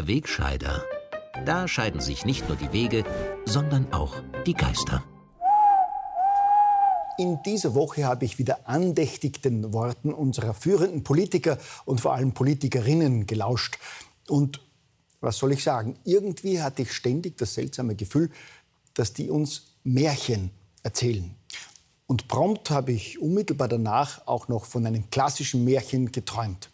Der Wegscheider. Da scheiden sich nicht nur die Wege, sondern auch die Geister. In dieser Woche habe ich wieder andächtig den Worten unserer führenden Politiker und vor allem Politikerinnen gelauscht. Und was soll ich sagen? Irgendwie hatte ich ständig das seltsame Gefühl, dass die uns Märchen erzählen. Und prompt habe ich unmittelbar danach auch noch von einem klassischen Märchen geträumt.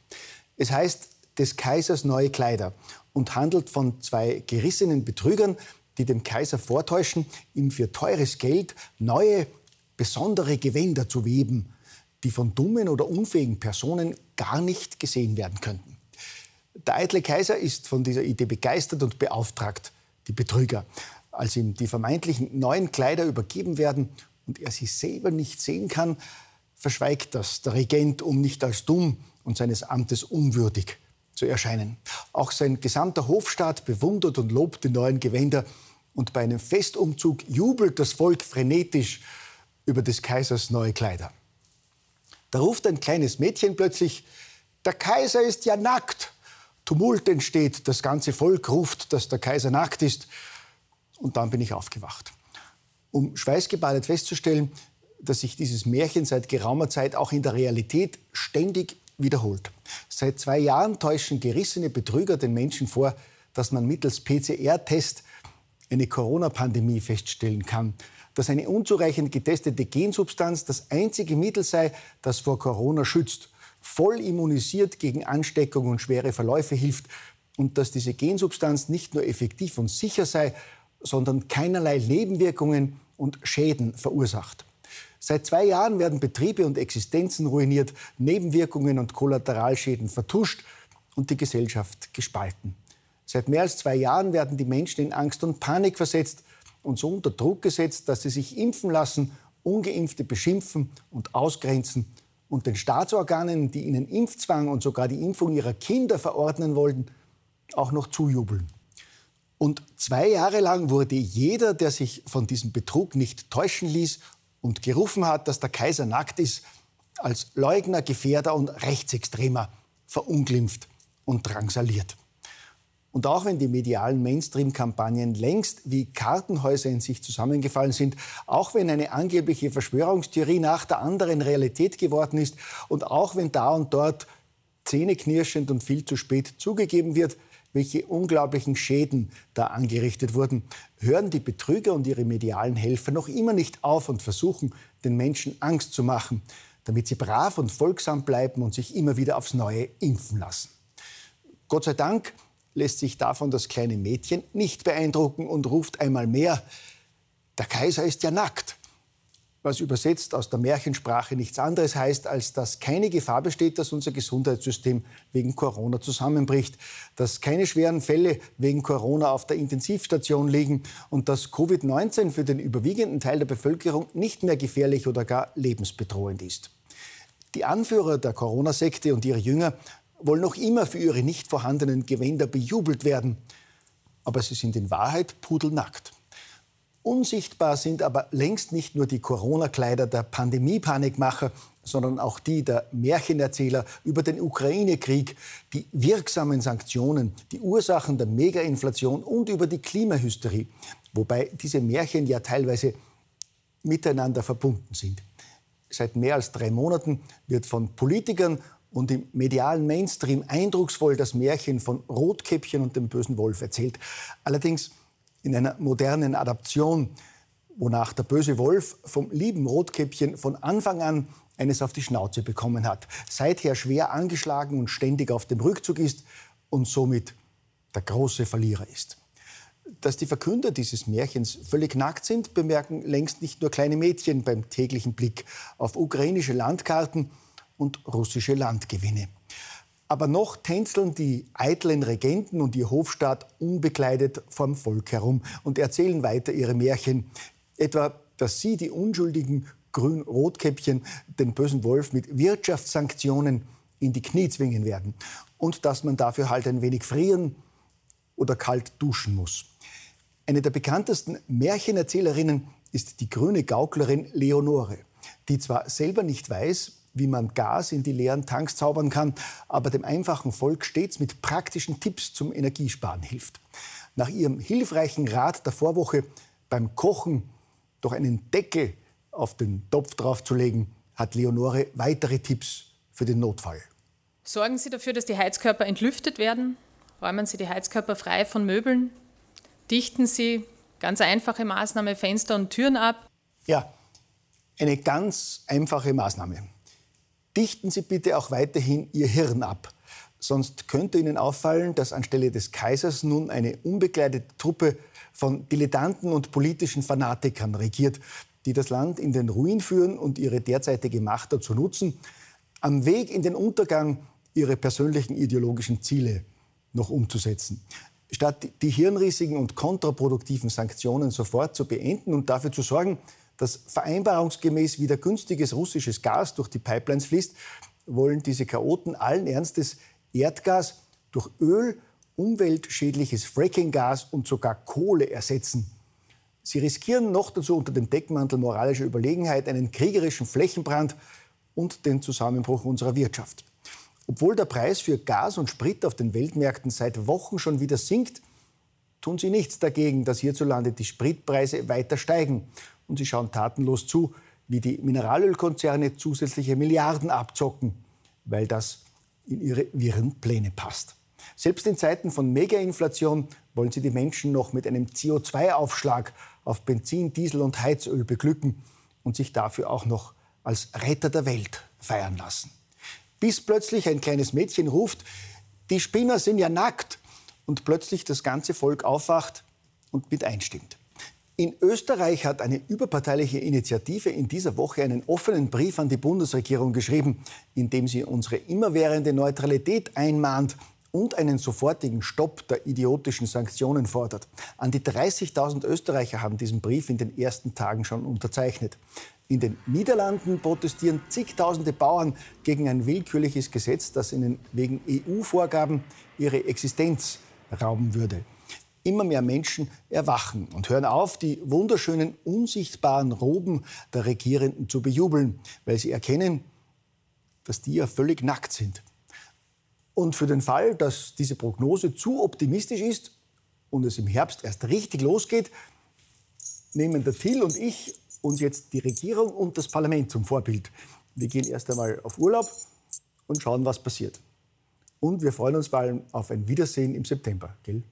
Es heißt des Kaisers neue Kleider und handelt von zwei gerissenen Betrügern, die dem Kaiser vortäuschen, ihm für teures Geld neue, besondere Gewänder zu weben, die von dummen oder unfähigen Personen gar nicht gesehen werden könnten. Der eitle Kaiser ist von dieser Idee begeistert und beauftragt die Betrüger. Als ihm die vermeintlichen neuen Kleider übergeben werden und er sie selber nicht sehen kann, verschweigt das der Regent, um nicht als dumm und seines Amtes unwürdig zu erscheinen. Auch sein gesamter Hofstaat bewundert und lobt die neuen Gewänder und bei einem Festumzug jubelt das Volk frenetisch über des Kaisers neue Kleider. Da ruft ein kleines Mädchen plötzlich, der Kaiser ist ja nackt. Tumult entsteht, das ganze Volk ruft, dass der Kaiser nackt ist. Und dann bin ich aufgewacht, um schweißgebadet festzustellen, dass sich dieses Märchen seit geraumer Zeit auch in der Realität ständig wiederholt. Seit zwei Jahren täuschen gerissene Betrüger den Menschen vor, dass man mittels PCR-Test eine Corona-Pandemie feststellen kann, dass eine unzureichend getestete Gensubstanz das einzige Mittel sei, das vor Corona schützt, voll immunisiert gegen Ansteckung und schwere Verläufe hilft und dass diese Gensubstanz nicht nur effektiv und sicher sei, sondern keinerlei Nebenwirkungen und Schäden verursacht. Seit zwei Jahren werden Betriebe und Existenzen ruiniert, Nebenwirkungen und Kollateralschäden vertuscht und die Gesellschaft gespalten. Seit mehr als zwei Jahren werden die Menschen in Angst und Panik versetzt und so unter Druck gesetzt, dass sie sich impfen lassen, ungeimpfte beschimpfen und ausgrenzen und den Staatsorganen, die ihnen Impfzwang und sogar die Impfung ihrer Kinder verordnen wollten, auch noch zujubeln. Und zwei Jahre lang wurde jeder, der sich von diesem Betrug nicht täuschen ließ und gerufen hat, dass der Kaiser nackt ist, als Leugner, Gefährder und Rechtsextremer verunglimpft und drangsaliert. Und auch wenn die medialen Mainstream-Kampagnen längst wie Kartenhäuser in sich zusammengefallen sind, auch wenn eine angebliche Verschwörungstheorie nach der anderen Realität geworden ist und auch wenn da und dort zähneknirschend und viel zu spät zugegeben wird, welche unglaublichen Schäden da angerichtet wurden, hören die Betrüger und ihre medialen Helfer noch immer nicht auf und versuchen, den Menschen Angst zu machen, damit sie brav und folgsam bleiben und sich immer wieder aufs Neue impfen lassen. Gott sei Dank lässt sich davon das kleine Mädchen nicht beeindrucken und ruft einmal mehr, der Kaiser ist ja nackt was übersetzt aus der Märchensprache nichts anderes heißt, als dass keine Gefahr besteht, dass unser Gesundheitssystem wegen Corona zusammenbricht, dass keine schweren Fälle wegen Corona auf der Intensivstation liegen und dass Covid-19 für den überwiegenden Teil der Bevölkerung nicht mehr gefährlich oder gar lebensbedrohend ist. Die Anführer der Corona-Sekte und ihre Jünger wollen noch immer für ihre nicht vorhandenen Gewänder bejubelt werden. Aber sie sind in Wahrheit pudelnackt. Unsichtbar sind aber längst nicht nur die Corona-Kleider der Pandemie-Panikmacher, sondern auch die der Märchenerzähler über den Ukraine-Krieg, die wirksamen Sanktionen, die Ursachen der Mega-Inflation und über die Klimahysterie, wobei diese Märchen ja teilweise miteinander verbunden sind. Seit mehr als drei Monaten wird von Politikern und im medialen Mainstream eindrucksvoll das Märchen von Rotkäppchen und dem bösen Wolf erzählt. Allerdings in einer modernen Adaption, wonach der böse Wolf vom lieben Rotkäppchen von Anfang an eines auf die Schnauze bekommen hat, seither schwer angeschlagen und ständig auf dem Rückzug ist und somit der große Verlierer ist. Dass die Verkünder dieses Märchens völlig nackt sind, bemerken längst nicht nur kleine Mädchen beim täglichen Blick auf ukrainische Landkarten und russische Landgewinne. Aber noch tänzeln die eitlen Regenten und ihr Hofstaat unbekleidet vorm Volk herum und erzählen weiter ihre Märchen. Etwa, dass sie, die unschuldigen Grün-Rotkäppchen, den bösen Wolf mit Wirtschaftssanktionen in die Knie zwingen werden. Und dass man dafür halt ein wenig frieren oder kalt duschen muss. Eine der bekanntesten Märchenerzählerinnen ist die grüne Gauklerin Leonore, die zwar selber nicht weiß, wie man Gas in die leeren Tanks zaubern kann, aber dem einfachen Volk stets mit praktischen Tipps zum Energiesparen hilft. Nach ihrem hilfreichen Rat der Vorwoche beim Kochen doch einen Deckel auf den Topf draufzulegen, hat Leonore weitere Tipps für den Notfall. Sorgen Sie dafür, dass die Heizkörper entlüftet werden. Räumen Sie die Heizkörper frei von Möbeln. Dichten Sie, ganz einfache Maßnahme, Fenster und Türen ab. Ja, eine ganz einfache Maßnahme. Dichten Sie bitte auch weiterhin Ihr Hirn ab. Sonst könnte Ihnen auffallen, dass anstelle des Kaisers nun eine unbekleidete Truppe von Dilettanten und politischen Fanatikern regiert, die das Land in den Ruin führen und ihre derzeitige Macht dazu nutzen, am Weg in den Untergang ihre persönlichen ideologischen Ziele noch umzusetzen. Statt die hirnrissigen und kontraproduktiven Sanktionen sofort zu beenden und dafür zu sorgen, dass vereinbarungsgemäß wieder günstiges russisches Gas durch die Pipelines fließt, wollen diese Chaoten allen Ernstes Erdgas durch Öl, umweltschädliches Frackinggas und sogar Kohle ersetzen. Sie riskieren noch dazu unter dem Deckmantel moralischer Überlegenheit einen kriegerischen Flächenbrand und den Zusammenbruch unserer Wirtschaft. Obwohl der Preis für Gas und Sprit auf den Weltmärkten seit Wochen schon wieder sinkt, tun sie nichts dagegen, dass hierzulande die Spritpreise weiter steigen. Und sie schauen tatenlos zu, wie die Mineralölkonzerne zusätzliche Milliarden abzocken, weil das in ihre wirren Pläne passt. Selbst in Zeiten von Megainflation wollen sie die Menschen noch mit einem CO2-Aufschlag auf Benzin, Diesel und Heizöl beglücken und sich dafür auch noch als Retter der Welt feiern lassen. Bis plötzlich ein kleines Mädchen ruft, die Spinner sind ja nackt und plötzlich das ganze Volk aufwacht und mit einstimmt. In Österreich hat eine überparteiliche Initiative in dieser Woche einen offenen Brief an die Bundesregierung geschrieben, in dem sie unsere immerwährende Neutralität einmahnt und einen sofortigen Stopp der idiotischen Sanktionen fordert. An die 30.000 Österreicher haben diesen Brief in den ersten Tagen schon unterzeichnet. In den Niederlanden protestieren zigtausende Bauern gegen ein willkürliches Gesetz, das ihnen wegen EU-Vorgaben ihre Existenz rauben würde. Immer mehr Menschen erwachen und hören auf, die wunderschönen, unsichtbaren Roben der Regierenden zu bejubeln, weil sie erkennen, dass die ja völlig nackt sind. Und für den Fall, dass diese Prognose zu optimistisch ist und es im Herbst erst richtig losgeht, nehmen der Till und ich uns jetzt die Regierung und das Parlament zum Vorbild. Wir gehen erst einmal auf Urlaub und schauen, was passiert. Und wir freuen uns vor allem auf ein Wiedersehen im September, gell?